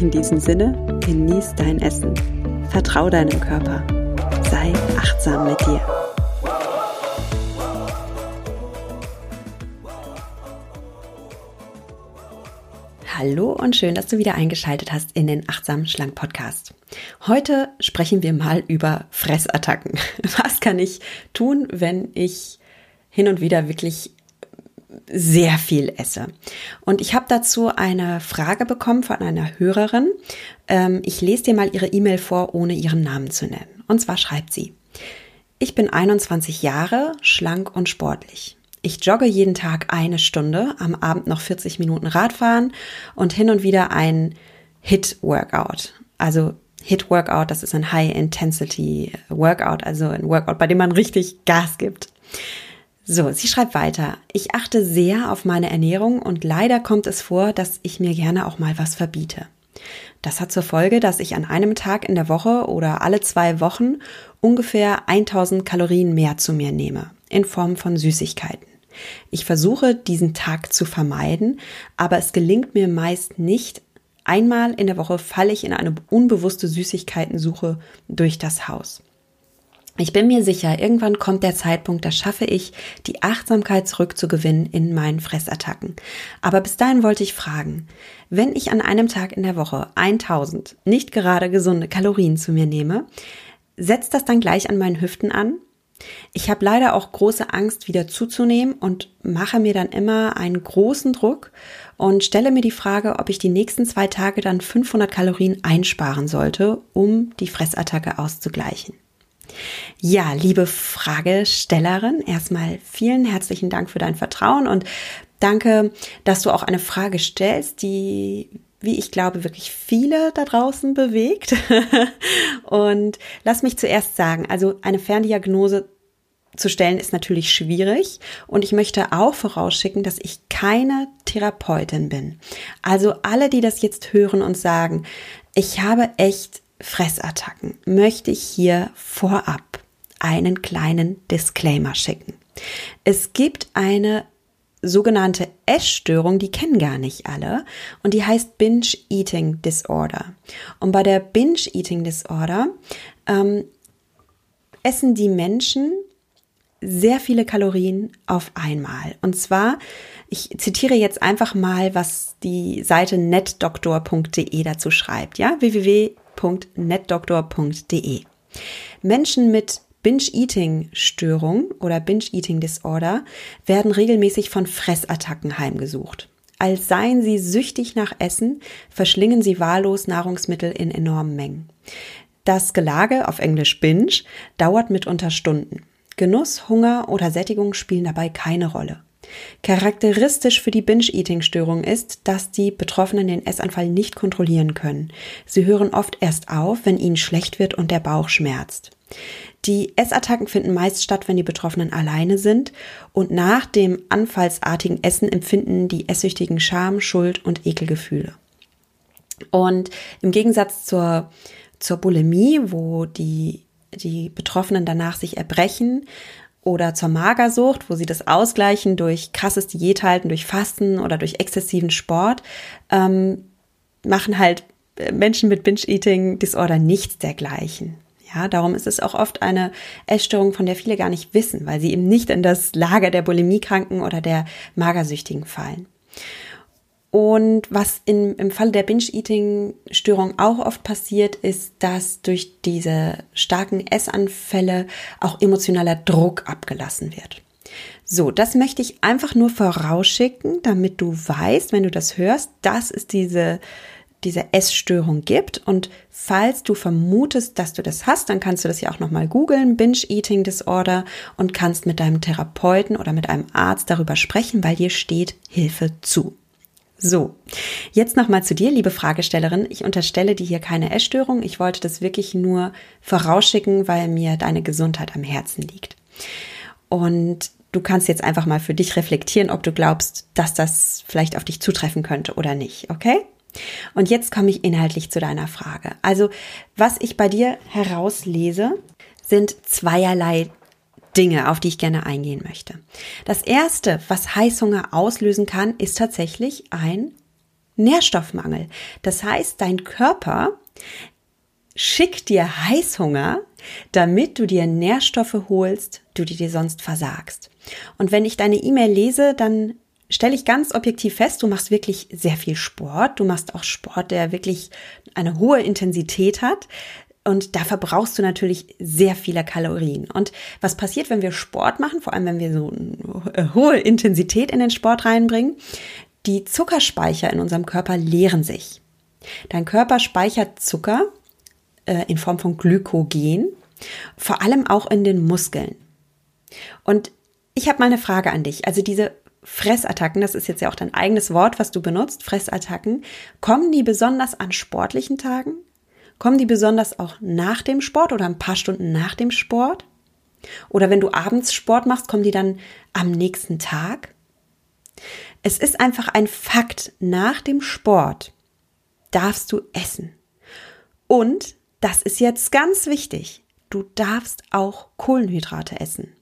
In diesem Sinne, genieß dein Essen. Vertrau deinem Körper. Sei achtsam mit dir. Hallo und schön, dass du wieder eingeschaltet hast in den Achtsam Schlank Podcast. Heute sprechen wir mal über Fressattacken. Was kann ich tun, wenn ich hin und wieder wirklich sehr viel esse. Und ich habe dazu eine Frage bekommen von einer Hörerin. Ähm, ich lese dir mal ihre E-Mail vor, ohne ihren Namen zu nennen. Und zwar schreibt sie, ich bin 21 Jahre, schlank und sportlich. Ich jogge jeden Tag eine Stunde, am Abend noch 40 Minuten Radfahren und hin und wieder ein Hit-Workout. Also Hit-Workout, das ist ein High-Intensity-Workout, also ein Workout, bei dem man richtig Gas gibt. So, sie schreibt weiter. Ich achte sehr auf meine Ernährung und leider kommt es vor, dass ich mir gerne auch mal was verbiete. Das hat zur Folge, dass ich an einem Tag in der Woche oder alle zwei Wochen ungefähr 1000 Kalorien mehr zu mir nehme, in Form von Süßigkeiten. Ich versuche, diesen Tag zu vermeiden, aber es gelingt mir meist nicht. Einmal in der Woche falle ich in eine unbewusste Süßigkeitensuche durch das Haus. Ich bin mir sicher, irgendwann kommt der Zeitpunkt, da schaffe ich, die Achtsamkeit zurückzugewinnen in meinen Fressattacken. Aber bis dahin wollte ich fragen, wenn ich an einem Tag in der Woche 1000 nicht gerade gesunde Kalorien zu mir nehme, setzt das dann gleich an meinen Hüften an? Ich habe leider auch große Angst, wieder zuzunehmen und mache mir dann immer einen großen Druck und stelle mir die Frage, ob ich die nächsten zwei Tage dann 500 Kalorien einsparen sollte, um die Fressattacke auszugleichen. Ja, liebe Fragestellerin, erstmal vielen herzlichen Dank für dein Vertrauen und danke, dass du auch eine Frage stellst, die wie ich glaube, wirklich viele da draußen bewegt. und lass mich zuerst sagen, also eine Ferndiagnose zu stellen ist natürlich schwierig und ich möchte auch vorausschicken, dass ich keine Therapeutin bin. Also alle, die das jetzt hören und sagen, ich habe echt Fressattacken möchte ich hier vorab einen kleinen Disclaimer schicken. Es gibt eine sogenannte Essstörung, die kennen gar nicht alle, und die heißt Binge Eating Disorder. Und bei der Binge Eating Disorder ähm, essen die Menschen sehr viele Kalorien auf einmal. Und zwar, ich zitiere jetzt einfach mal, was die Seite netdoktor.de dazu schreibt, ja, www www.netdoktor.de. Menschen mit Binge-Eating-Störung oder Binge-Eating-Disorder werden regelmäßig von Fressattacken heimgesucht. Als seien sie süchtig nach Essen, verschlingen sie wahllos Nahrungsmittel in enormen Mengen. Das Gelage, auf Englisch Binge, dauert mitunter Stunden. Genuss, Hunger oder Sättigung spielen dabei keine Rolle. Charakteristisch für die Binge-Eating-Störung ist, dass die Betroffenen den Essanfall nicht kontrollieren können. Sie hören oft erst auf, wenn ihnen schlecht wird und der Bauch schmerzt. Die Essattacken finden meist statt, wenn die Betroffenen alleine sind und nach dem anfallsartigen Essen empfinden die Esssüchtigen Scham, Schuld und Ekelgefühle. Und im Gegensatz zur, zur Bulimie, wo die, die Betroffenen danach sich erbrechen, oder zur Magersucht, wo sie das ausgleichen durch krasses Diäthalten, durch Fasten oder durch exzessiven Sport, ähm, machen halt äh, Menschen mit Binge-Eating-Disorder nichts dergleichen. Ja, darum ist es auch oft eine Essstörung, von der viele gar nicht wissen, weil sie eben nicht in das Lager der Bulimiekranken oder der Magersüchtigen fallen. Und was in, im Falle der Binge-Eating-Störung auch oft passiert, ist, dass durch diese starken Essanfälle auch emotionaler Druck abgelassen wird. So, das möchte ich einfach nur vorausschicken, damit du weißt, wenn du das hörst, dass es diese, diese Essstörung gibt. Und falls du vermutest, dass du das hast, dann kannst du das ja auch nochmal googeln, Binge-Eating Disorder, und kannst mit deinem Therapeuten oder mit einem Arzt darüber sprechen, weil dir steht Hilfe zu. So, jetzt nochmal zu dir, liebe Fragestellerin. Ich unterstelle dir hier keine Essstörung. Ich wollte das wirklich nur vorausschicken, weil mir deine Gesundheit am Herzen liegt. Und du kannst jetzt einfach mal für dich reflektieren, ob du glaubst, dass das vielleicht auf dich zutreffen könnte oder nicht, okay? Und jetzt komme ich inhaltlich zu deiner Frage. Also, was ich bei dir herauslese, sind zweierlei Dinge, auf die ich gerne eingehen möchte. Das erste, was Heißhunger auslösen kann, ist tatsächlich ein Nährstoffmangel. Das heißt, dein Körper schickt dir Heißhunger, damit du dir Nährstoffe holst, du die dir sonst versagst. Und wenn ich deine E-Mail lese, dann stelle ich ganz objektiv fest, du machst wirklich sehr viel Sport. Du machst auch Sport, der wirklich eine hohe Intensität hat. Und da verbrauchst du natürlich sehr viele Kalorien. Und was passiert, wenn wir Sport machen, vor allem wenn wir so eine hohe Intensität in den Sport reinbringen? Die Zuckerspeicher in unserem Körper leeren sich. Dein Körper speichert Zucker äh, in Form von Glykogen, vor allem auch in den Muskeln. Und ich habe mal eine Frage an dich. Also diese Fressattacken, das ist jetzt ja auch dein eigenes Wort, was du benutzt, Fressattacken, kommen die besonders an sportlichen Tagen? Kommen die besonders auch nach dem Sport oder ein paar Stunden nach dem Sport? Oder wenn du abends Sport machst, kommen die dann am nächsten Tag? Es ist einfach ein Fakt, nach dem Sport darfst du essen. Und, das ist jetzt ganz wichtig, du darfst auch Kohlenhydrate essen.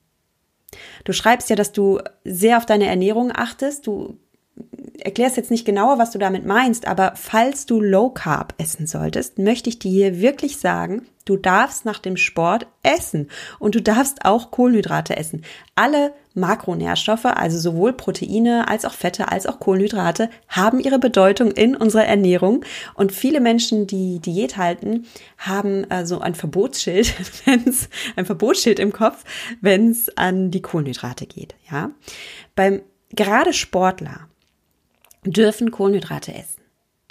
Du schreibst ja, dass du sehr auf deine Ernährung achtest. Du erklärst jetzt nicht genauer, was du damit meinst, aber falls du Low Carb essen solltest, möchte ich dir hier wirklich sagen, du darfst nach dem Sport essen und du darfst auch Kohlenhydrate essen. Alle Makronährstoffe, also sowohl Proteine als auch Fette als auch Kohlenhydrate, haben ihre Bedeutung in unserer Ernährung und viele Menschen, die Diät halten, haben so ein Verbotsschild, wenn's, ein Verbotsschild im Kopf, wenn es an die Kohlenhydrate geht, ja. Beim gerade Sportler dürfen Kohlenhydrate essen.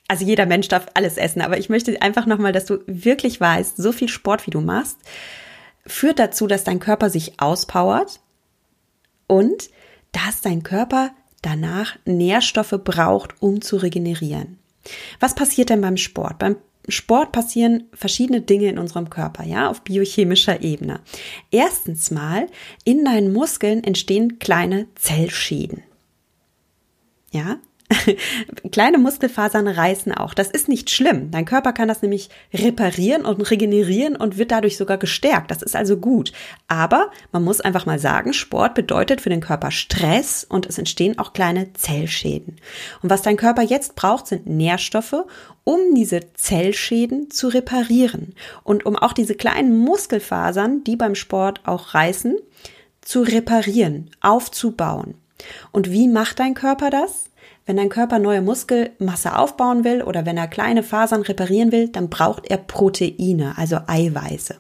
Also jeder Mensch darf alles essen, aber ich möchte einfach nochmal, dass du wirklich weißt, so viel Sport, wie du machst, führt dazu, dass dein Körper sich auspowert und dass dein Körper danach Nährstoffe braucht, um zu regenerieren. Was passiert denn beim Sport? Beim Sport passieren verschiedene Dinge in unserem Körper, ja, auf biochemischer Ebene. Erstens mal, in deinen Muskeln entstehen kleine Zellschäden. Ja, Kleine Muskelfasern reißen auch. Das ist nicht schlimm. Dein Körper kann das nämlich reparieren und regenerieren und wird dadurch sogar gestärkt. Das ist also gut. Aber man muss einfach mal sagen, Sport bedeutet für den Körper Stress und es entstehen auch kleine Zellschäden. Und was dein Körper jetzt braucht, sind Nährstoffe, um diese Zellschäden zu reparieren und um auch diese kleinen Muskelfasern, die beim Sport auch reißen, zu reparieren, aufzubauen. Und wie macht dein Körper das? Wenn dein Körper neue Muskelmasse aufbauen will oder wenn er kleine Fasern reparieren will, dann braucht er Proteine, also Eiweiße.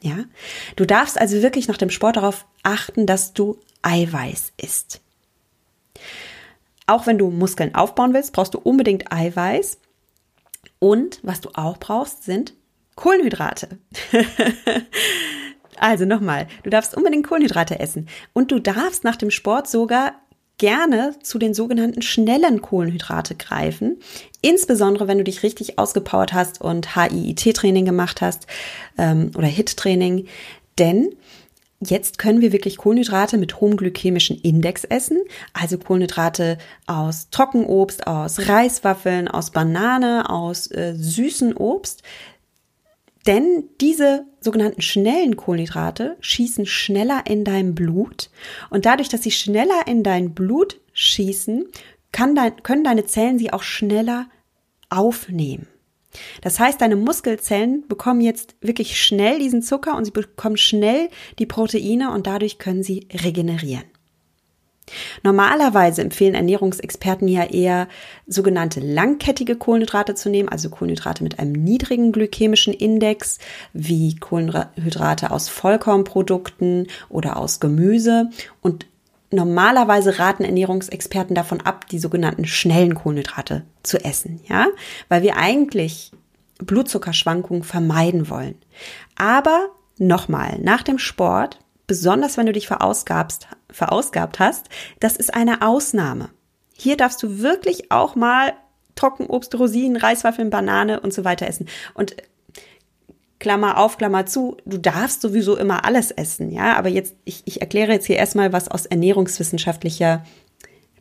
Ja? Du darfst also wirklich nach dem Sport darauf achten, dass du Eiweiß isst. Auch wenn du Muskeln aufbauen willst, brauchst du unbedingt Eiweiß. Und was du auch brauchst, sind Kohlenhydrate. also nochmal, du darfst unbedingt Kohlenhydrate essen. Und du darfst nach dem Sport sogar gerne zu den sogenannten schnellen Kohlenhydrate greifen. Insbesondere, wenn du dich richtig ausgepowert hast und HIIT-Training gemacht hast ähm, oder HIT-Training. Denn Jetzt können wir wirklich Kohlenhydrate mit hohem glykämischen Index essen, also Kohlenhydrate aus Trockenobst, aus Reiswaffeln, aus Banane, aus äh, süßen Obst. Denn diese sogenannten schnellen Kohlenhydrate schießen schneller in dein Blut und dadurch, dass sie schneller in dein Blut schießen, dein, können deine Zellen sie auch schneller aufnehmen. Das heißt, deine Muskelzellen bekommen jetzt wirklich schnell diesen Zucker und sie bekommen schnell die Proteine und dadurch können sie regenerieren. Normalerweise empfehlen Ernährungsexperten ja eher sogenannte langkettige Kohlenhydrate zu nehmen, also Kohlenhydrate mit einem niedrigen glykämischen Index, wie Kohlenhydrate aus Vollkornprodukten oder aus Gemüse. Und normalerweise raten Ernährungsexperten davon ab, die sogenannten schnellen Kohlenhydrate zu essen, ja, weil wir eigentlich Blutzuckerschwankungen vermeiden wollen. Aber nochmal, nach dem Sport besonders wenn du dich verausgabst, verausgabt hast, das ist eine Ausnahme. Hier darfst du wirklich auch mal Trockenobst, Rosinen, Reiswaffeln, Banane und so weiter essen. Und Klammer auf, Klammer zu, du darfst sowieso immer alles essen, ja. Aber jetzt, ich, ich erkläre jetzt hier erstmal, was aus ernährungswissenschaftlicher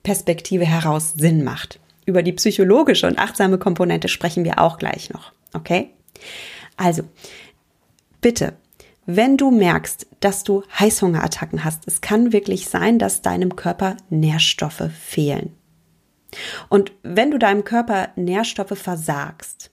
Perspektive heraus Sinn macht. Über die psychologische und achtsame Komponente sprechen wir auch gleich noch, okay? Also, bitte, wenn du merkst, dass du Heißhungerattacken hast, es kann wirklich sein, dass deinem Körper Nährstoffe fehlen. Und wenn du deinem Körper Nährstoffe versagst,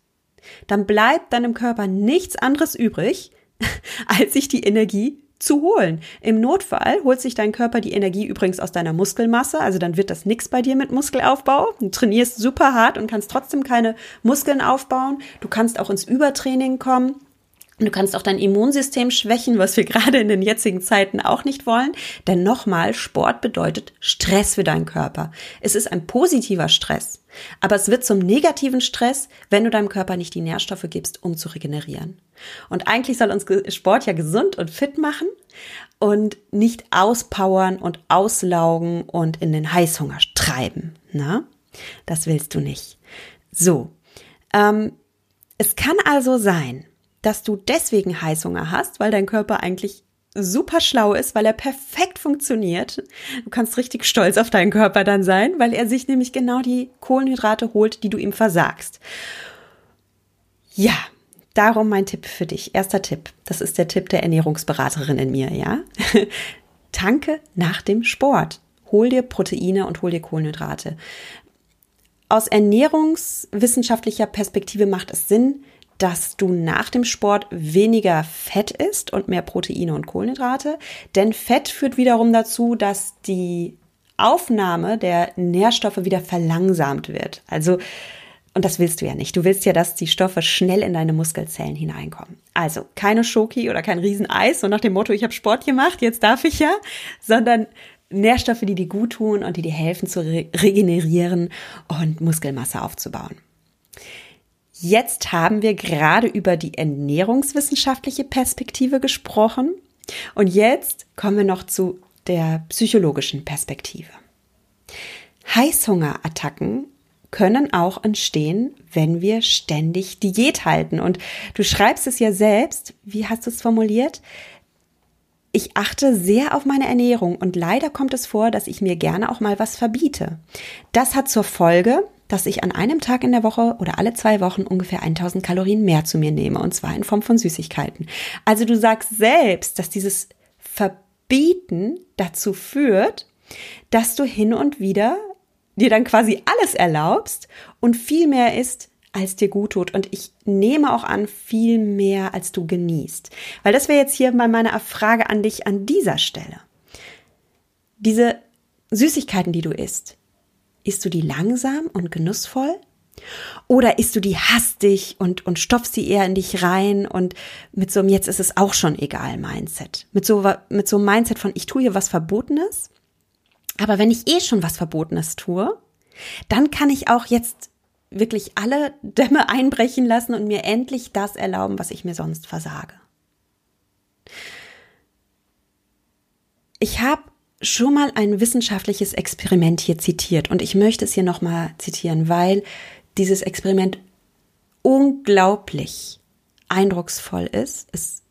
dann bleibt deinem Körper nichts anderes übrig, als sich die Energie zu holen. Im Notfall holt sich dein Körper die Energie übrigens aus deiner Muskelmasse, also dann wird das nix bei dir mit Muskelaufbau. Du trainierst super hart und kannst trotzdem keine Muskeln aufbauen. Du kannst auch ins Übertraining kommen. Du kannst auch dein Immunsystem schwächen, was wir gerade in den jetzigen Zeiten auch nicht wollen. Denn nochmal, Sport bedeutet Stress für deinen Körper. Es ist ein positiver Stress. Aber es wird zum negativen Stress, wenn du deinem Körper nicht die Nährstoffe gibst, um zu regenerieren. Und eigentlich soll uns Sport ja gesund und fit machen und nicht auspowern und auslaugen und in den Heißhunger treiben. Na, das willst du nicht. So, ähm, es kann also sein, dass du deswegen Heißhunger hast, weil dein Körper eigentlich super schlau ist, weil er perfekt funktioniert. Du kannst richtig stolz auf deinen Körper dann sein, weil er sich nämlich genau die Kohlenhydrate holt, die du ihm versagst. Ja, darum mein Tipp für dich. Erster Tipp. Das ist der Tipp der Ernährungsberaterin in mir, ja? Tanke nach dem Sport. Hol dir Proteine und hol dir Kohlenhydrate. Aus ernährungswissenschaftlicher Perspektive macht es Sinn, dass du nach dem Sport weniger Fett isst und mehr Proteine und Kohlenhydrate. Denn Fett führt wiederum dazu, dass die Aufnahme der Nährstoffe wieder verlangsamt wird. Also, und das willst du ja nicht. Du willst ja, dass die Stoffe schnell in deine Muskelzellen hineinkommen. Also keine Schoki oder kein Rieseneis, so nach dem Motto, ich habe Sport gemacht, jetzt darf ich ja, sondern Nährstoffe, die dir gut tun und die dir helfen zu re regenerieren und Muskelmasse aufzubauen. Jetzt haben wir gerade über die ernährungswissenschaftliche Perspektive gesprochen und jetzt kommen wir noch zu der psychologischen Perspektive. Heißhungerattacken können auch entstehen, wenn wir ständig Diät halten. Und du schreibst es ja selbst, wie hast du es formuliert? Ich achte sehr auf meine Ernährung und leider kommt es vor, dass ich mir gerne auch mal was verbiete. Das hat zur Folge, dass ich an einem Tag in der Woche oder alle zwei Wochen ungefähr 1000 Kalorien mehr zu mir nehme und zwar in Form von Süßigkeiten. Also du sagst selbst, dass dieses Verbieten dazu führt, dass du hin und wieder dir dann quasi alles erlaubst und viel mehr isst, als dir gut tut. Und ich nehme auch an, viel mehr, als du genießt. Weil das wäre jetzt hier mal meine Frage an dich an dieser Stelle. Diese Süßigkeiten, die du isst, Isst du die langsam und genussvoll? Oder isst du die hastig und, und stopfst sie eher in dich rein und mit so einem jetzt ist es auch schon egal Mindset. Mit so, mit so einem Mindset von ich tue hier was Verbotenes. Aber wenn ich eh schon was Verbotenes tue, dann kann ich auch jetzt wirklich alle Dämme einbrechen lassen und mir endlich das erlauben, was ich mir sonst versage. Ich habe schon mal ein wissenschaftliches Experiment hier zitiert und ich möchte es hier nochmal zitieren, weil dieses Experiment unglaublich eindrucksvoll ist. Es,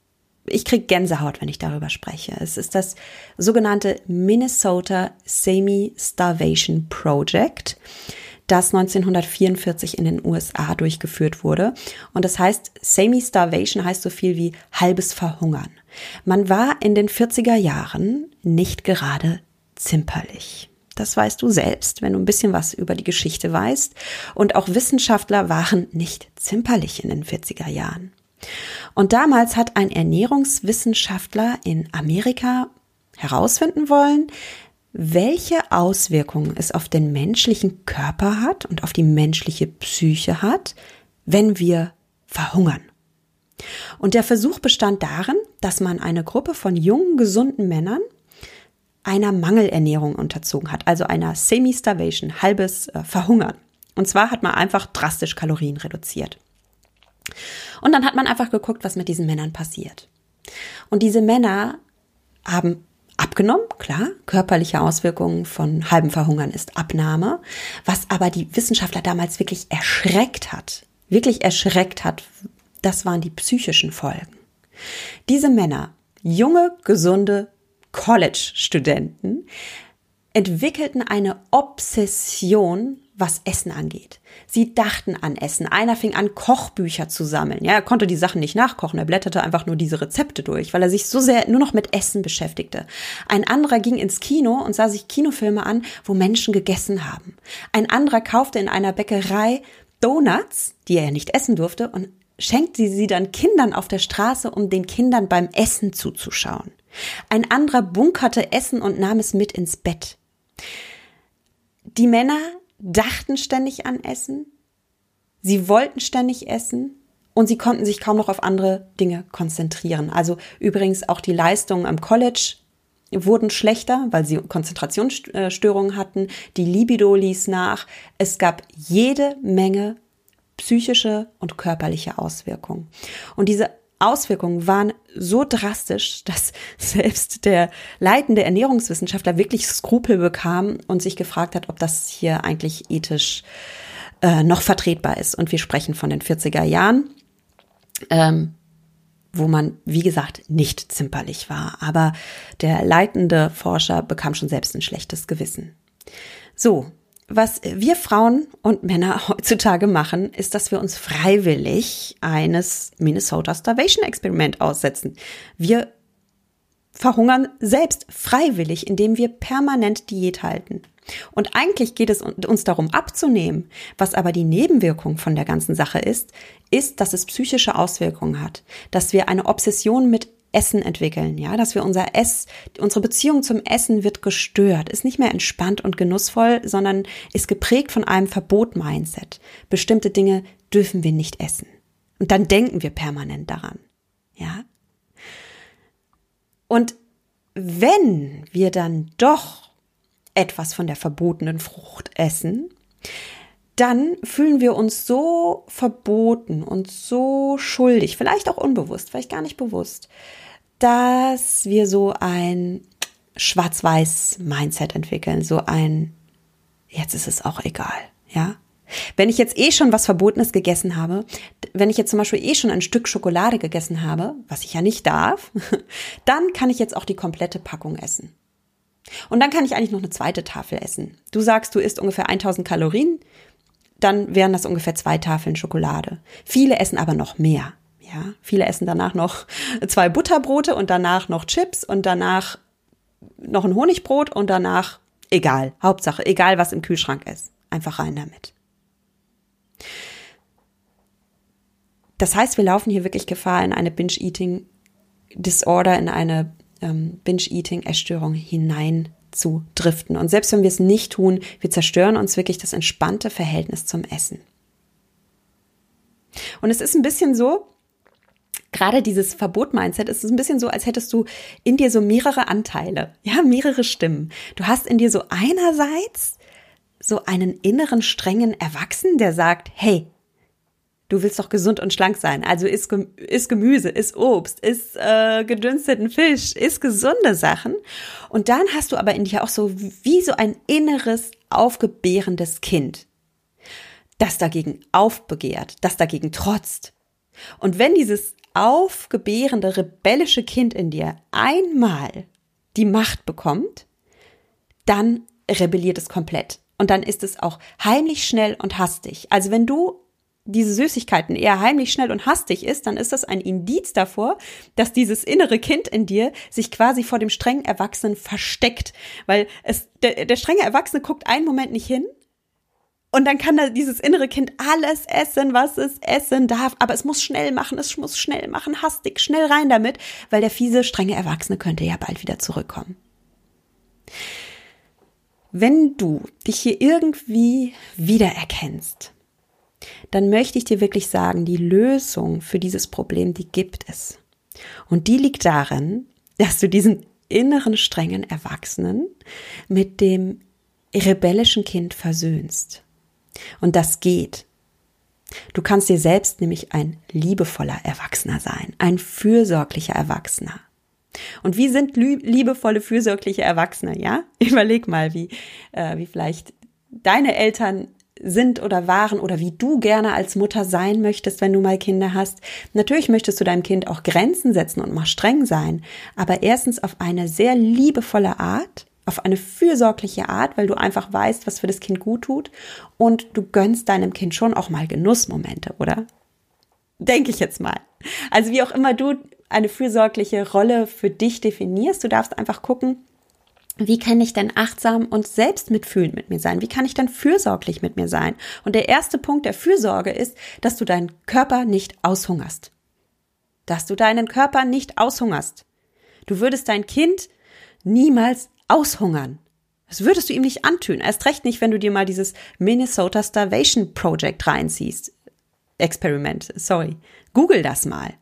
ich kriege Gänsehaut, wenn ich darüber spreche. Es ist das sogenannte Minnesota Semi-Starvation Project das 1944 in den USA durchgeführt wurde. Und das heißt, Semi-Starvation heißt so viel wie halbes Verhungern. Man war in den 40er Jahren nicht gerade zimperlich. Das weißt du selbst, wenn du ein bisschen was über die Geschichte weißt. Und auch Wissenschaftler waren nicht zimperlich in den 40er Jahren. Und damals hat ein Ernährungswissenschaftler in Amerika herausfinden wollen, welche Auswirkungen es auf den menschlichen Körper hat und auf die menschliche Psyche hat, wenn wir verhungern. Und der Versuch bestand darin, dass man eine Gruppe von jungen, gesunden Männern einer Mangelernährung unterzogen hat, also einer Semi-Starvation, halbes äh, Verhungern. Und zwar hat man einfach drastisch Kalorien reduziert. Und dann hat man einfach geguckt, was mit diesen Männern passiert. Und diese Männer haben abgenommen, klar. Körperliche Auswirkungen von halbem Verhungern ist Abnahme. Was aber die Wissenschaftler damals wirklich erschreckt hat, wirklich erschreckt hat, das waren die psychischen Folgen. Diese Männer, junge, gesunde College-Studenten, entwickelten eine Obsession was Essen angeht. Sie dachten an Essen. Einer fing an, Kochbücher zu sammeln. Ja, er konnte die Sachen nicht nachkochen. Er blätterte einfach nur diese Rezepte durch, weil er sich so sehr nur noch mit Essen beschäftigte. Ein anderer ging ins Kino und sah sich Kinofilme an, wo Menschen gegessen haben. Ein anderer kaufte in einer Bäckerei Donuts, die er ja nicht essen durfte, und schenkte sie dann Kindern auf der Straße, um den Kindern beim Essen zuzuschauen. Ein anderer bunkerte Essen und nahm es mit ins Bett. Die Männer dachten ständig an Essen, sie wollten ständig essen und sie konnten sich kaum noch auf andere Dinge konzentrieren. Also übrigens auch die Leistungen am College wurden schlechter, weil sie Konzentrationsstörungen hatten. Die Libido ließ nach. Es gab jede Menge psychische und körperliche Auswirkungen. Und diese Auswirkungen waren so drastisch, dass selbst der leitende Ernährungswissenschaftler wirklich Skrupel bekam und sich gefragt hat, ob das hier eigentlich ethisch äh, noch vertretbar ist. Und wir sprechen von den 40er Jahren, ähm, wo man, wie gesagt, nicht zimperlich war. Aber der leitende Forscher bekam schon selbst ein schlechtes Gewissen. So, was wir Frauen und Männer heutzutage machen, ist, dass wir uns freiwillig eines Minnesota Starvation Experiment aussetzen. Wir verhungern selbst freiwillig, indem wir permanent Diät halten. Und eigentlich geht es uns darum abzunehmen. Was aber die Nebenwirkung von der ganzen Sache ist, ist, dass es psychische Auswirkungen hat, dass wir eine Obsession mit Essen entwickeln, ja, dass wir unser Ess, unsere Beziehung zum Essen wird gestört, ist nicht mehr entspannt und genussvoll, sondern ist geprägt von einem Verbot-Mindset. Bestimmte Dinge dürfen wir nicht essen. Und dann denken wir permanent daran, ja. Und wenn wir dann doch etwas von der verbotenen Frucht essen, dann fühlen wir uns so verboten und so schuldig, vielleicht auch unbewusst, vielleicht gar nicht bewusst, dass wir so ein Schwarz-Weiß-Mindset entwickeln, so ein, jetzt ist es auch egal, ja. Wenn ich jetzt eh schon was Verbotenes gegessen habe, wenn ich jetzt zum Beispiel eh schon ein Stück Schokolade gegessen habe, was ich ja nicht darf, dann kann ich jetzt auch die komplette Packung essen. Und dann kann ich eigentlich noch eine zweite Tafel essen. Du sagst, du isst ungefähr 1000 Kalorien, dann wären das ungefähr zwei Tafeln Schokolade. Viele essen aber noch mehr. Ja, viele essen danach noch zwei Butterbrote und danach noch Chips und danach noch ein Honigbrot und danach egal. Hauptsache, egal was im Kühlschrank ist. Einfach rein damit. Das heißt, wir laufen hier wirklich Gefahr, in eine Binge-Eating Disorder, in eine ähm, Binge-Eating-Essstörung hinein zu driften. Und selbst wenn wir es nicht tun, wir zerstören uns wirklich das entspannte Verhältnis zum Essen. Und es ist ein bisschen so, gerade dieses Verbot-Mindset ist ein bisschen so, als hättest du in dir so mehrere Anteile, ja, mehrere Stimmen. Du hast in dir so einerseits so einen inneren strengen Erwachsenen, der sagt, hey, du willst doch gesund und schlank sein, also isst, isst Gemüse, isst Obst, isst äh, gedünsteten Fisch, isst gesunde Sachen. Und dann hast du aber in dir auch so wie so ein inneres aufgebärendes Kind, das dagegen aufbegehrt, das dagegen trotzt. Und wenn dieses aufgebärende, rebellische Kind in dir einmal die Macht bekommt, dann rebelliert es komplett. Und dann ist es auch heimlich schnell und hastig. Also wenn du diese Süßigkeiten eher heimlich schnell und hastig ist, dann ist das ein Indiz davor, dass dieses innere Kind in dir sich quasi vor dem strengen Erwachsenen versteckt. Weil es, der, der strenge Erwachsene guckt einen Moment nicht hin und dann kann da dieses innere Kind alles essen, was es essen darf. Aber es muss schnell machen, es muss schnell machen, hastig, schnell rein damit, weil der fiese, strenge Erwachsene könnte ja bald wieder zurückkommen. Wenn du dich hier irgendwie wiedererkennst, dann möchte ich dir wirklich sagen, die Lösung für dieses Problem, die gibt es. Und die liegt darin, dass du diesen inneren strengen Erwachsenen mit dem rebellischen Kind versöhnst. Und das geht. Du kannst dir selbst nämlich ein liebevoller Erwachsener sein, ein fürsorglicher Erwachsener. Und wie sind liebevolle, fürsorgliche Erwachsene, ja? Überleg mal, wie, äh, wie vielleicht deine Eltern sind oder waren oder wie du gerne als Mutter sein möchtest, wenn du mal Kinder hast. Natürlich möchtest du deinem Kind auch Grenzen setzen und mal streng sein, aber erstens auf eine sehr liebevolle Art, auf eine fürsorgliche Art, weil du einfach weißt, was für das Kind gut tut und du gönnst deinem Kind schon auch mal Genussmomente, oder? Denke ich jetzt mal. Also wie auch immer du eine fürsorgliche Rolle für dich definierst, du darfst einfach gucken, wie kann ich denn achtsam und selbst mitfühlend mit mir sein? Wie kann ich denn fürsorglich mit mir sein? Und der erste Punkt der Fürsorge ist, dass du deinen Körper nicht aushungerst. Dass du deinen Körper nicht aushungerst. Du würdest dein Kind niemals aushungern. Das würdest du ihm nicht antun. Erst recht nicht, wenn du dir mal dieses Minnesota Starvation Project reinziehst. Experiment, sorry. Google das mal.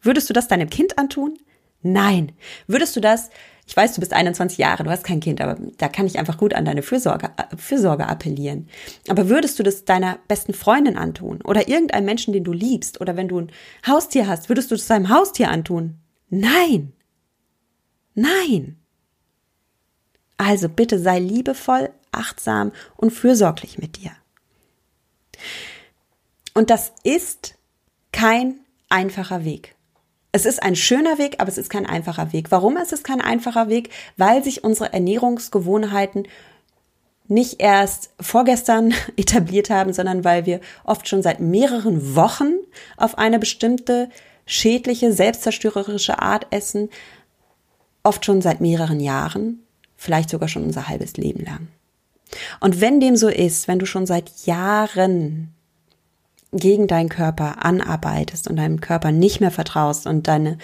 Würdest du das deinem Kind antun? Nein. Würdest du das ich weiß, du bist 21 Jahre, du hast kein Kind, aber da kann ich einfach gut an deine Fürsorge, Fürsorge appellieren. Aber würdest du das deiner besten Freundin antun oder irgendeinem Menschen, den du liebst oder wenn du ein Haustier hast, würdest du das deinem Haustier antun? Nein. Nein. Also bitte sei liebevoll, achtsam und fürsorglich mit dir. Und das ist kein einfacher Weg. Es ist ein schöner Weg, aber es ist kein einfacher Weg. Warum ist es kein einfacher Weg? Weil sich unsere Ernährungsgewohnheiten nicht erst vorgestern etabliert haben, sondern weil wir oft schon seit mehreren Wochen auf eine bestimmte schädliche, selbstzerstörerische Art essen, oft schon seit mehreren Jahren, vielleicht sogar schon unser halbes Leben lang. Und wenn dem so ist, wenn du schon seit Jahren gegen deinen Körper anarbeitest und deinem Körper nicht mehr vertraust und deine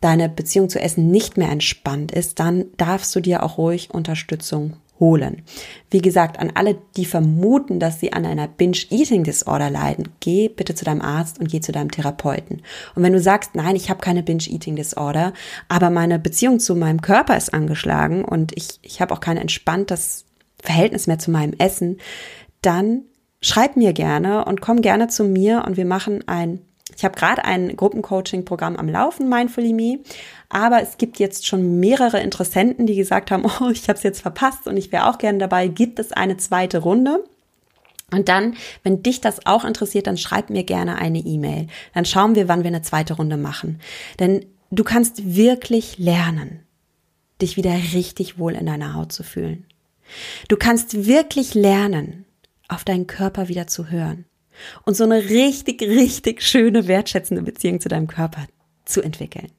deine Beziehung zu Essen nicht mehr entspannt ist, dann darfst du dir auch ruhig Unterstützung holen. Wie gesagt, an alle, die vermuten, dass sie an einer Binge-Eating-Disorder leiden, geh bitte zu deinem Arzt und geh zu deinem Therapeuten. Und wenn du sagst, nein, ich habe keine Binge-Eating-Disorder, aber meine Beziehung zu meinem Körper ist angeschlagen und ich, ich habe auch kein entspanntes Verhältnis mehr zu meinem Essen, dann schreib mir gerne und komm gerne zu mir und wir machen ein ich habe gerade ein Gruppencoaching-Programm am Laufen, Mindfully Me, aber es gibt jetzt schon mehrere Interessenten, die gesagt haben, oh, ich habe es jetzt verpasst und ich wäre auch gerne dabei. Gibt es eine zweite Runde? Und dann, wenn dich das auch interessiert, dann schreib mir gerne eine E-Mail. Dann schauen wir, wann wir eine zweite Runde machen. Denn du kannst wirklich lernen, dich wieder richtig wohl in deiner Haut zu fühlen. Du kannst wirklich lernen, auf deinen Körper wieder zu hören und so eine richtig, richtig schöne, wertschätzende Beziehung zu deinem Körper zu entwickeln.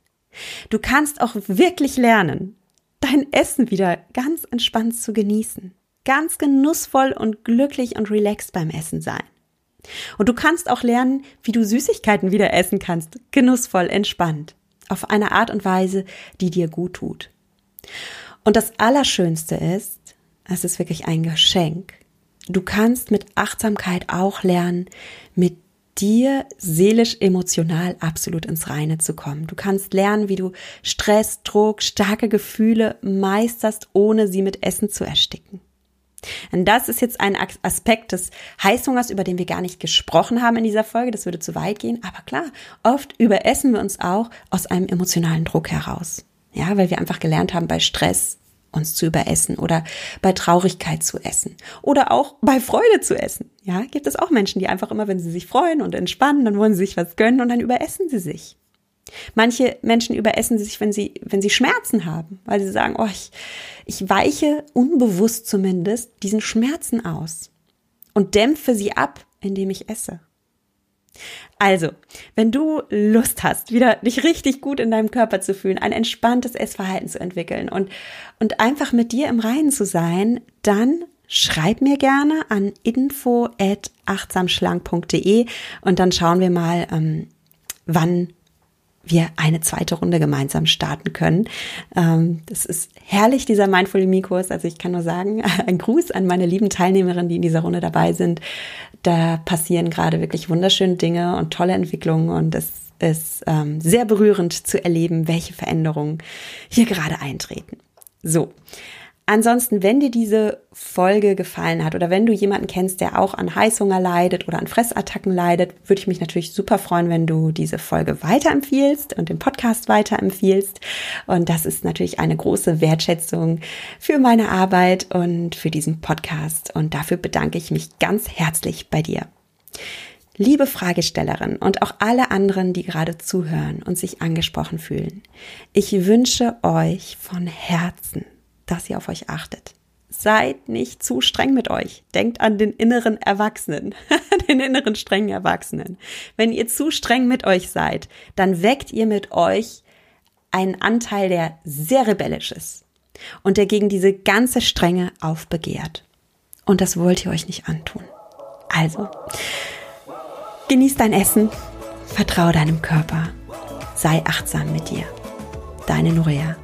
Du kannst auch wirklich lernen, dein Essen wieder ganz entspannt zu genießen, ganz genussvoll und glücklich und relaxed beim Essen sein. Und du kannst auch lernen, wie du Süßigkeiten wieder essen kannst, genussvoll, entspannt, auf eine Art und Weise, die dir gut tut. Und das Allerschönste ist, es ist wirklich ein Geschenk, du kannst mit Achtsamkeit auch lernen, mit dir seelisch, emotional absolut ins Reine zu kommen. Du kannst lernen, wie du Stress, Druck, starke Gefühle meisterst, ohne sie mit Essen zu ersticken. Und das ist jetzt ein Aspekt des Heißhungers, über den wir gar nicht gesprochen haben in dieser Folge. Das würde zu weit gehen. Aber klar, oft überessen wir uns auch aus einem emotionalen Druck heraus. Ja, weil wir einfach gelernt haben, bei Stress uns zu überessen oder bei Traurigkeit zu essen oder auch bei Freude zu essen. Ja, gibt es auch Menschen, die einfach immer, wenn sie sich freuen und entspannen, dann wollen sie sich was gönnen und dann überessen sie sich. Manche Menschen überessen sich, wenn sie, wenn sie Schmerzen haben, weil sie sagen, oh, ich, ich weiche unbewusst zumindest diesen Schmerzen aus und dämpfe sie ab, indem ich esse. Also, wenn du Lust hast, wieder dich richtig gut in deinem Körper zu fühlen, ein entspanntes Essverhalten zu entwickeln und, und einfach mit dir im Reinen zu sein, dann schreib mir gerne an info@achtsamschlank.de und dann schauen wir mal, ähm, wann wir eine zweite Runde gemeinsam starten können. Ähm, das ist herrlich, dieser Mindful Me Kurs. Also ich kann nur sagen, ein Gruß an meine lieben Teilnehmerinnen, die in dieser Runde dabei sind. Da passieren gerade wirklich wunderschöne Dinge und tolle Entwicklungen und es ist ähm, sehr berührend zu erleben, welche Veränderungen hier gerade eintreten. So. Ansonsten, wenn dir diese Folge gefallen hat oder wenn du jemanden kennst, der auch an Heißhunger leidet oder an Fressattacken leidet, würde ich mich natürlich super freuen, wenn du diese Folge weiterempfiehlst und den Podcast weiterempfiehlst. Und das ist natürlich eine große Wertschätzung für meine Arbeit und für diesen Podcast. Und dafür bedanke ich mich ganz herzlich bei dir. Liebe Fragestellerin und auch alle anderen, die gerade zuhören und sich angesprochen fühlen, ich wünsche euch von Herzen, dass ihr auf euch achtet. Seid nicht zu streng mit euch. Denkt an den inneren Erwachsenen, den inneren strengen Erwachsenen. Wenn ihr zu streng mit euch seid, dann weckt ihr mit euch einen Anteil, der sehr rebellisch ist und der gegen diese ganze Strenge aufbegehrt. Und das wollt ihr euch nicht antun. Also, genieß dein Essen, vertraue deinem Körper, sei achtsam mit dir. Deine Nuria.